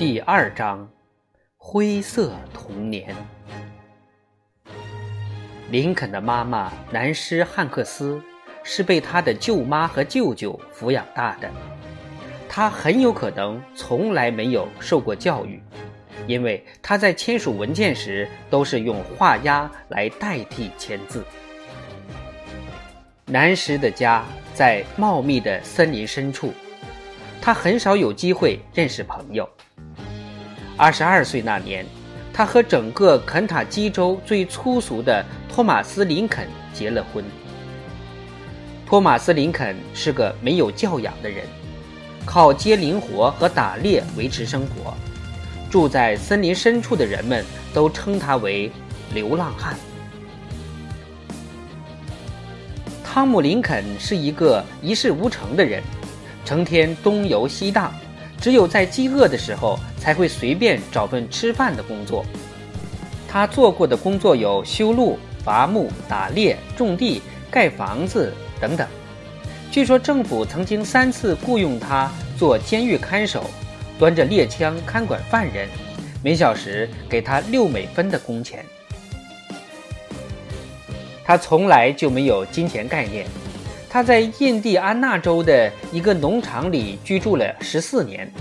第二章：灰色童年。林肯的妈妈南施汉克斯是被他的舅妈和舅舅抚养大的，他很有可能从来没有受过教育，因为他在签署文件时都是用画押来代替签字。南施的家在茂密的森林深处，他很少有机会认识朋友。二十二岁那年，他和整个肯塔基州最粗俗的托马斯·林肯结了婚。托马斯·林肯是个没有教养的人，靠接零活和打猎维持生活。住在森林深处的人们都称他为“流浪汉”。汤姆·林肯是一个一事无成的人，成天东游西荡，只有在饥饿的时候才会随便找份吃饭的工作。他做过的工作有修路、伐木、打猎、种地、盖房子等等。据说政府曾经三次雇佣他做监狱看守，端着猎枪看管犯人，每小时给他六美分的工钱。他从来就没有金钱概念。他在印第安纳州的一个农场里居住了十四年，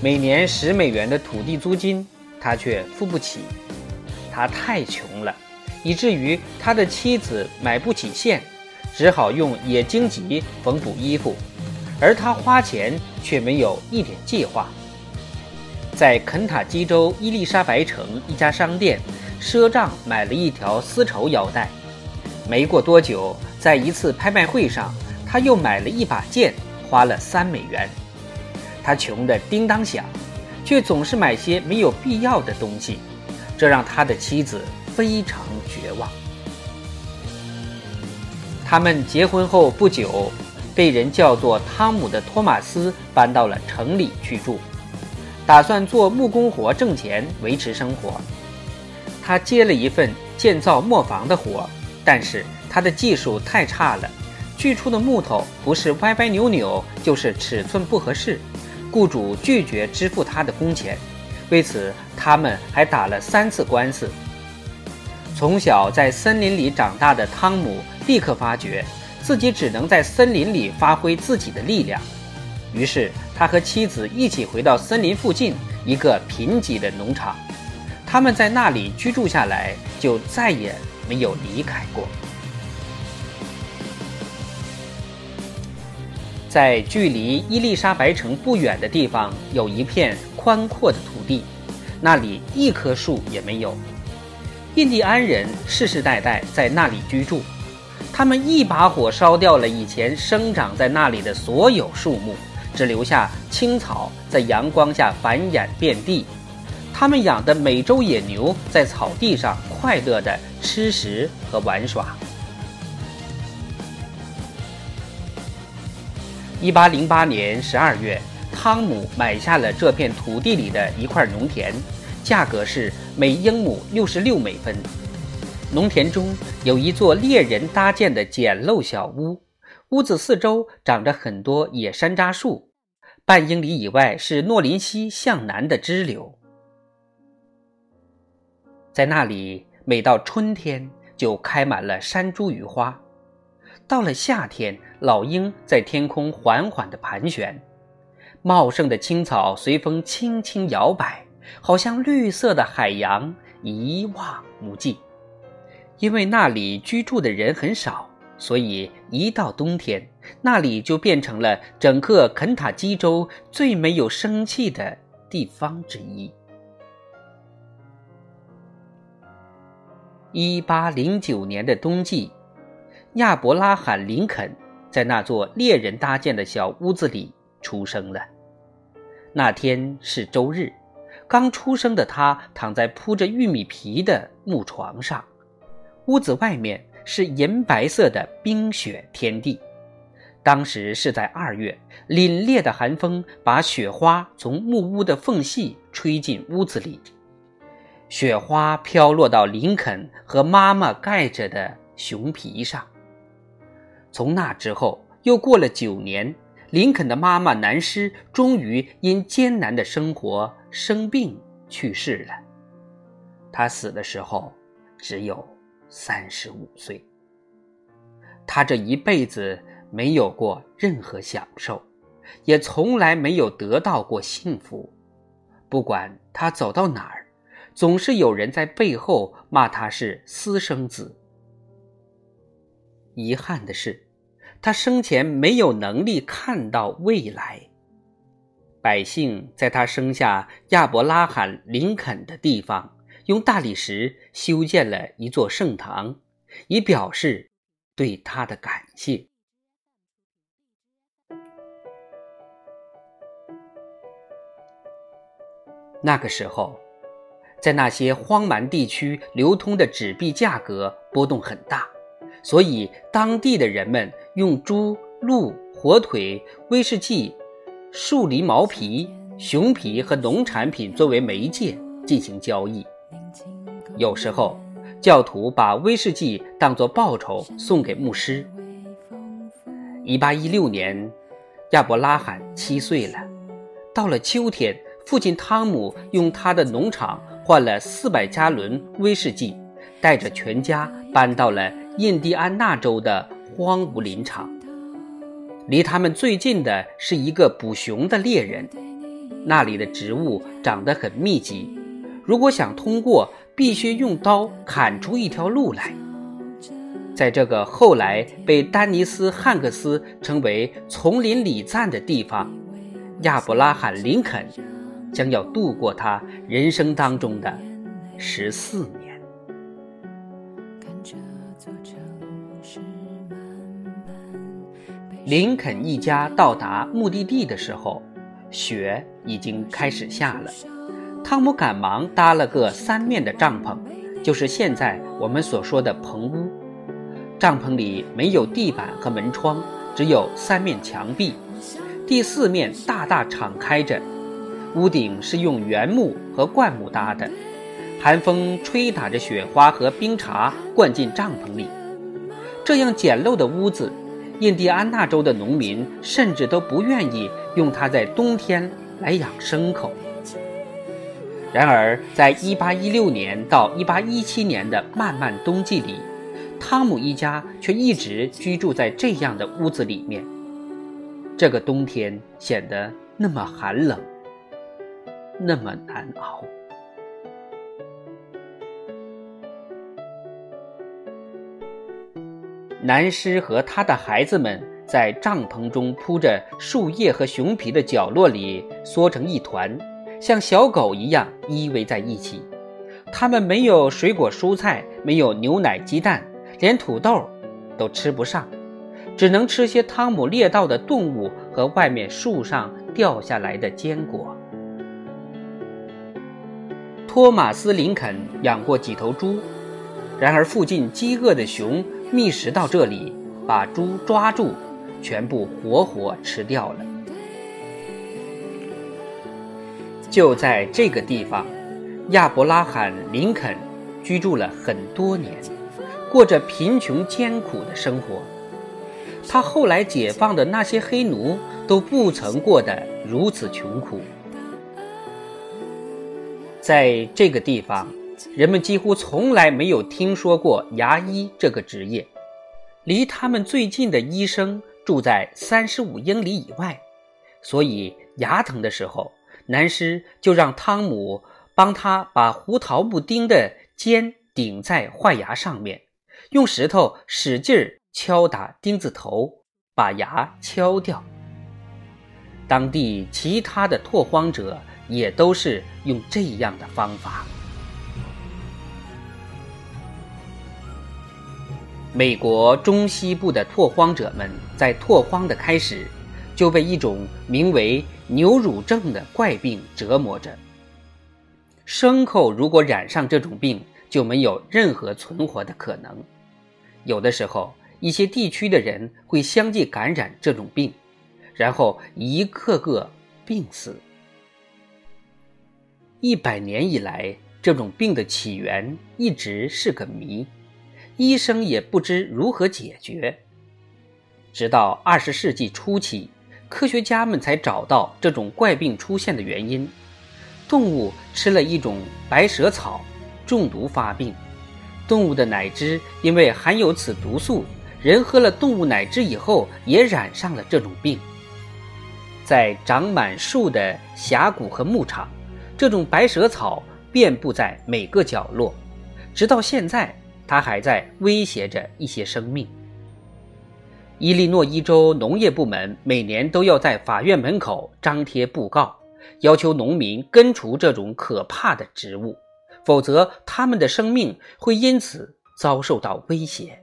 每年十美元的土地租金，他却付不起。他太穷了，以至于他的妻子买不起线，只好用野荆棘缝补衣服，而他花钱却没有一点计划。在肯塔基州伊丽莎白城一家商店赊账买了一条丝绸腰带。没过多久，在一次拍卖会上，他又买了一把剑，花了三美元。他穷得叮当响，却总是买些没有必要的东西，这让他的妻子非常绝望。他们结婚后不久，被人叫做汤姆的托马斯搬到了城里去住，打算做木工活挣钱维持生活。他接了一份建造磨坊的活。但是他的技术太差了，锯出的木头不是歪歪扭扭，就是尺寸不合适，雇主拒绝支付他的工钱，为此他们还打了三次官司。从小在森林里长大的汤姆立刻发觉自己只能在森林里发挥自己的力量，于是他和妻子一起回到森林附近一个贫瘠的农场，他们在那里居住下来，就再也。没有离开过。在距离伊丽莎白城不远的地方，有一片宽阔的土地，那里一棵树也没有。印第安人世世代代在那里居住，他们一把火烧掉了以前生长在那里的所有树木，只留下青草在阳光下繁衍遍地。他们养的美洲野牛在草地上快乐地吃食和玩耍。一八零八年十二月，汤姆买下了这片土地里的一块农田，价格是每英亩六十六美分。农田中有一座猎人搭建的简陋小屋，屋子四周长着很多野山楂树，半英里以外是诺林溪向南的支流。在那里，每到春天就开满了山茱萸花；到了夏天，老鹰在天空缓缓地盘旋，茂盛的青草随风轻轻摇摆，好像绿色的海洋，一望无际。因为那里居住的人很少，所以一到冬天，那里就变成了整个肯塔基州最没有生气的地方之一。一八零九年的冬季，亚伯拉罕·林肯在那座猎人搭建的小屋子里出生了。那天是周日，刚出生的他躺在铺着玉米皮的木床上，屋子外面是银白色的冰雪天地。当时是在二月，凛冽的寒风把雪花从木屋的缝隙吹进屋子里。雪花飘落到林肯和妈妈盖着的熊皮上。从那之后，又过了九年，林肯的妈妈南施终于因艰难的生活生病去世了。他死的时候只有三十五岁。他这一辈子没有过任何享受，也从来没有得到过幸福。不管他走到哪儿，总是有人在背后骂他是私生子。遗憾的是，他生前没有能力看到未来。百姓在他生下亚伯拉罕·林肯的地方，用大理石修建了一座圣堂，以表示对他的感谢。那个时候，在那些荒蛮地区流通的纸币价格波动很大，所以当地的人们用猪、鹿、火腿、威士忌。树狸毛皮、熊皮和农产品作为媒介进行交易。有时候，教徒把威士忌当作报酬送给牧师。一八一六年，亚伯拉罕七岁了。到了秋天，父亲汤姆用他的农场换了四百加仑威士忌，带着全家搬到了印第安纳州的荒芜林场。离他们最近的是一个捕熊的猎人，那里的植物长得很密集，如果想通过，必须用刀砍出一条路来。在这个后来被丹尼斯·汉克斯称为“丛林礼赞”的地方，亚伯拉罕·林肯将要度过他人生当中的十四年。林肯一家到达目的地的时候，雪已经开始下了。汤姆赶忙搭了个三面的帐篷，就是现在我们所说的棚屋。帐篷里没有地板和门窗，只有三面墙壁，第四面大大敞开着。屋顶是用原木和灌木搭的，寒风吹打着雪花和冰碴灌进帐篷里。这样简陋的屋子。印第安纳州的农民甚至都不愿意用它在冬天来养牲口。然而，在1816年到1817年的漫漫冬季里，汤姆一家却一直居住在这样的屋子里面。这个冬天显得那么寒冷，那么难熬。南狮和他的孩子们在帐篷中铺着树叶和熊皮的角落里缩成一团，像小狗一样依偎在一起。他们没有水果蔬菜，没有牛奶鸡蛋，连土豆都吃不上，只能吃些汤姆猎到的动物和外面树上掉下来的坚果。托马斯·林肯养过几头猪，然而附近饥饿的熊。觅食到这里，把猪抓住，全部活活吃掉了。就在这个地方，亚伯拉罕·林肯居住了很多年，过着贫穷艰苦的生活。他后来解放的那些黑奴都不曾过得如此穷苦。在这个地方。人们几乎从来没有听说过牙医这个职业，离他们最近的医生住在三十五英里以外，所以牙疼的时候，南师就让汤姆帮他把胡桃木钉的尖顶在坏牙上面，用石头使劲敲打钉子头，把牙敲掉。当地其他的拓荒者也都是用这样的方法。美国中西部的拓荒者们在拓荒的开始，就被一种名为牛乳症的怪病折磨着。牲口如果染上这种病，就没有任何存活的可能。有的时候，一些地区的人会相继感染这种病，然后一个个病死。一百年以来，这种病的起源一直是个谜。医生也不知如何解决，直到二十世纪初期，科学家们才找到这种怪病出现的原因。动物吃了一种白蛇草，中毒发病。动物的奶汁因为含有此毒素，人喝了动物奶汁以后也染上了这种病。在长满树的峡谷和牧场，这种白蛇草遍布在每个角落，直到现在，它还在威胁着一些生命。伊利诺伊州农业部门每年都要在法院门口张贴布告，要求农民根除这种可怕的植物，否则他们的生命会因此遭受到威胁。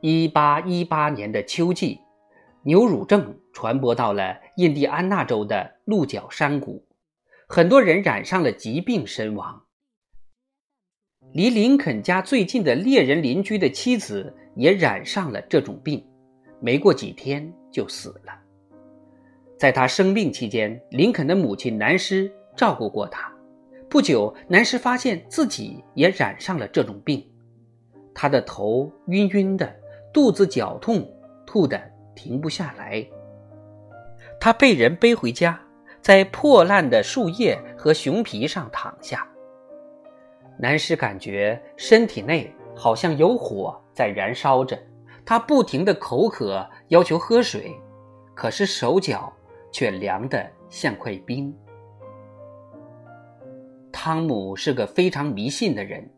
一八一八年的秋季，牛乳症传播到了印第安纳州的鹿角山谷，很多人染上了疾病身亡。离林肯家最近的猎人邻居的妻子也染上了这种病，没过几天就死了。在他生病期间，林肯的母亲南施照顾过他。不久，南施发现自己也染上了这种病，他的头晕晕的，肚子绞痛，吐得停不下来。他被人背回家，在破烂的树叶和熊皮上躺下。南施感觉身体内好像有火在燃烧着，他不停地口渴，要求喝水，可是手脚却凉得像块冰。汤姆是个非常迷信的人，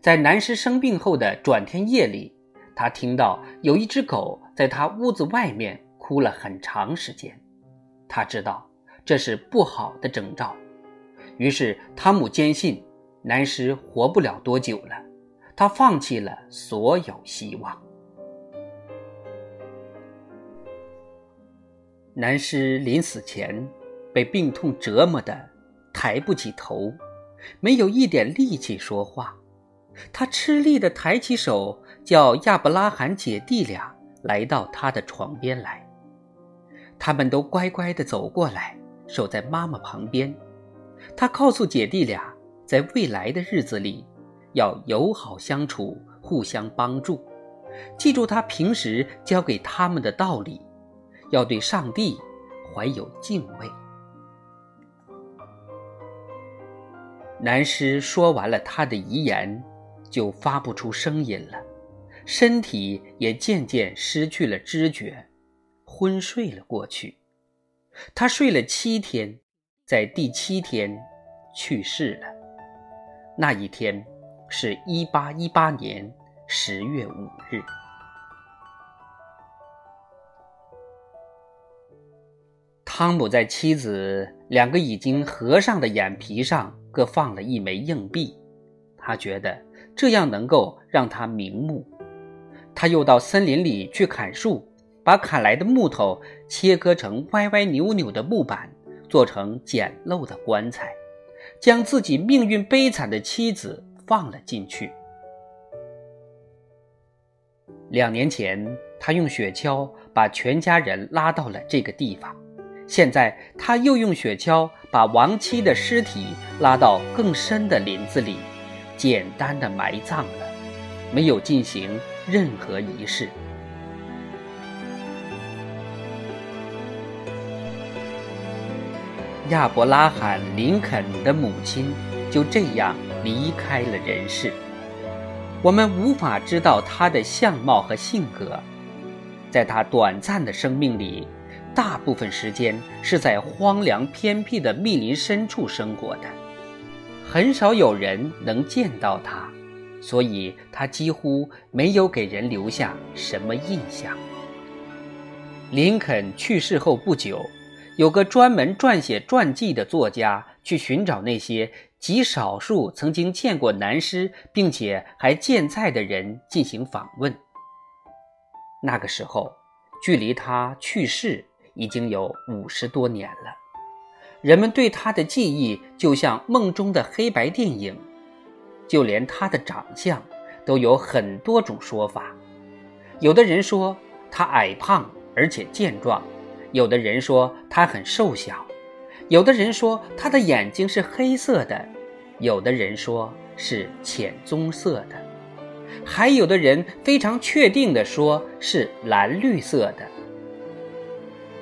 在南施生病后的转天夜里，他听到有一只狗在他屋子外面哭了很长时间，他知道这是不好的征兆，于是汤姆坚信。南施活不了多久了，他放弃了所有希望。南施临死前被病痛折磨的抬不起头，没有一点力气说话。他吃力的抬起手，叫亚伯拉罕姐弟俩来到他的床边来。他们都乖乖的走过来，守在妈妈旁边。他告诉姐弟俩。在未来的日子里，要友好相处，互相帮助。记住他平时教给他们的道理，要对上帝怀有敬畏。南师说完了他的遗言，就发不出声音了，身体也渐渐失去了知觉，昏睡了过去。他睡了七天，在第七天去世了。那一天，是一八一八年十月五日。汤姆在妻子两个已经合上的眼皮上各放了一枚硬币，他觉得这样能够让他瞑目。他又到森林里去砍树，把砍来的木头切割成歪歪扭扭的木板，做成简陋的棺材。将自己命运悲惨的妻子放了进去。两年前，他用雪橇把全家人拉到了这个地方，现在他又用雪橇把亡妻的尸体拉到更深的林子里，简单的埋葬了，没有进行任何仪式。亚伯拉罕·林肯的母亲就这样离开了人世。我们无法知道他的相貌和性格。在他短暂的生命里，大部分时间是在荒凉偏僻的密林深处生活的，很少有人能见到他，所以他几乎没有给人留下什么印象。林肯去世后不久。有个专门撰写传记的作家去寻找那些极少数曾经见过南师并且还健在的人进行访问。那个时候，距离他去世已经有五十多年了，人们对他的记忆就像梦中的黑白电影，就连他的长相都有很多种说法。有的人说他矮胖而且健壮。有的人说他很瘦小，有的人说他的眼睛是黑色的，有的人说是浅棕色的，还有的人非常确定地说是蓝绿色的。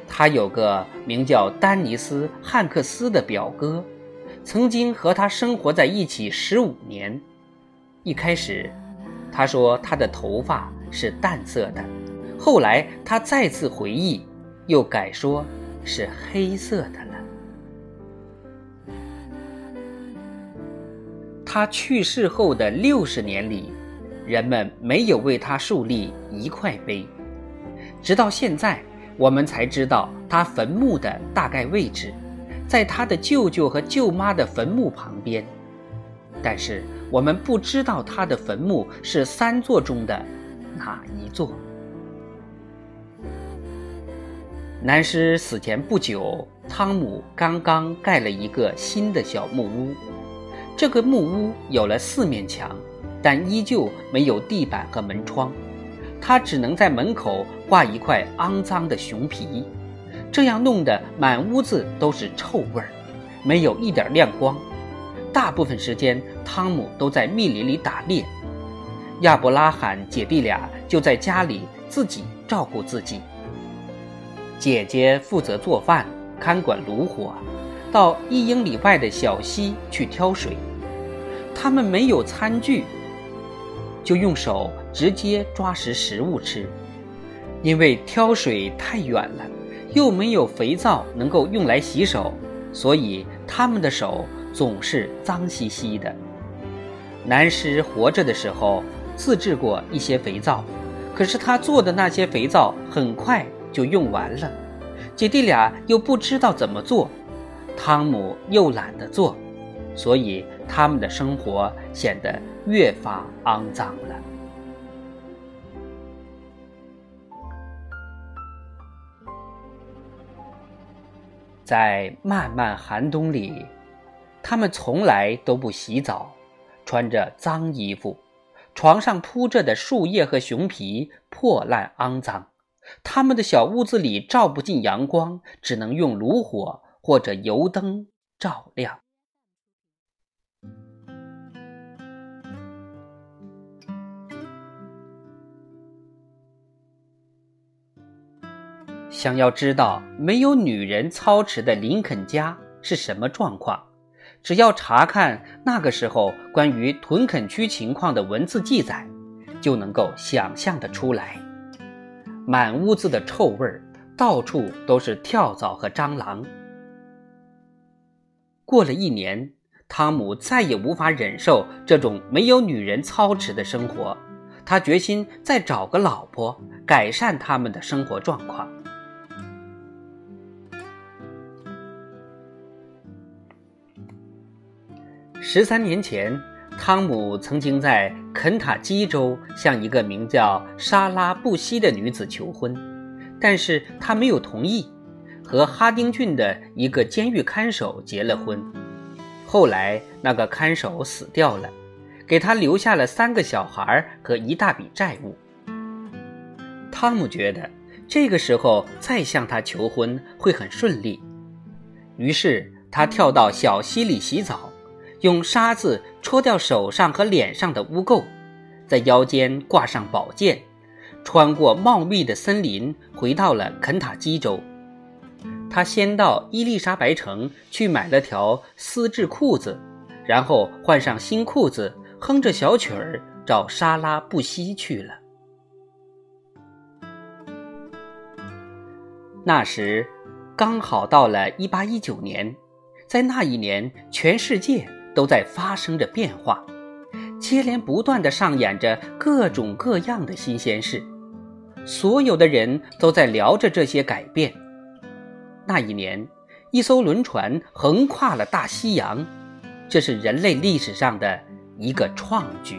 他有个名叫丹尼斯·汉克斯的表哥，曾经和他生活在一起十五年。一开始，他说他的头发是淡色的，后来他再次回忆，又改说是黑色的了。他去世后的六十年里，人们没有为他树立一块碑，直到现在。我们才知道他坟墓的大概位置，在他的舅舅和舅妈的坟墓旁边，但是我们不知道他的坟墓是三座中的哪一座。南师死前不久，汤姆刚刚盖了一个新的小木屋，这个木屋有了四面墙，但依旧没有地板和门窗。他只能在门口挂一块肮脏的熊皮，这样弄得满屋子都是臭味儿，没有一点亮光。大部分时间，汤姆都在密林里打猎，亚伯拉罕姐弟俩就在家里自己照顾自己。姐姐负责做饭、看管炉火，到一英里外的小溪去挑水。他们没有餐具。就用手直接抓食食物吃，因为挑水太远了，又没有肥皂能够用来洗手，所以他们的手总是脏兮兮的。南师活着的时候自制过一些肥皂，可是他做的那些肥皂很快就用完了，姐弟俩又不知道怎么做，汤姆又懒得做，所以他们的生活显得。越发肮脏了。在漫漫寒冬里，他们从来都不洗澡，穿着脏衣服，床上铺着的树叶和熊皮破烂肮脏。他们的小屋子里照不进阳光，只能用炉火或者油灯照亮。想要知道没有女人操持的林肯家是什么状况，只要查看那个时候关于屯垦区情况的文字记载，就能够想象得出来。满屋子的臭味儿，到处都是跳蚤和蟑螂。过了一年，汤姆再也无法忍受这种没有女人操持的生活，他决心再找个老婆，改善他们的生活状况。十三年前，汤姆曾经在肯塔基州向一个名叫莎拉·布希的女子求婚，但是他没有同意，和哈丁郡的一个监狱看守结了婚。后来，那个看守死掉了，给他留下了三个小孩和一大笔债务。汤姆觉得这个时候再向她求婚会很顺利，于是他跳到小溪里洗澡。用沙子戳掉手上和脸上的污垢，在腰间挂上宝剑，穿过茂密的森林，回到了肯塔基州。他先到伊丽莎白城去买了条丝质裤子，然后换上新裤子，哼着小曲儿找莎拉布希去了。那时刚好到了一八一九年，在那一年，全世界。都在发生着变化，接连不断的上演着各种各样的新鲜事，所有的人都在聊着这些改变。那一年，一艘轮船横跨了大西洋，这是人类历史上的一个创举。